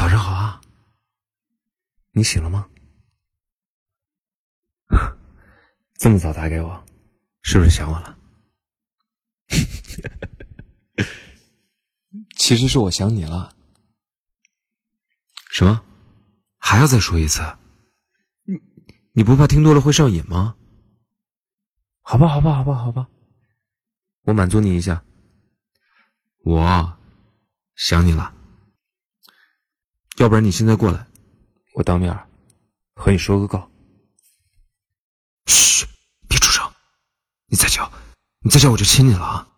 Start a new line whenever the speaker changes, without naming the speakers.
早上好啊，你醒了吗？这么早打给我，是不是想我了？
其实是我想你了。
什么？还要再说一次？你你不怕听多了会上瘾吗？好吧，好吧，好吧，好吧，我满足你一下。我想你了，要不然你现在过来，我当面和你说个告。嘘，别出声，你再叫，你再叫我就亲你了啊！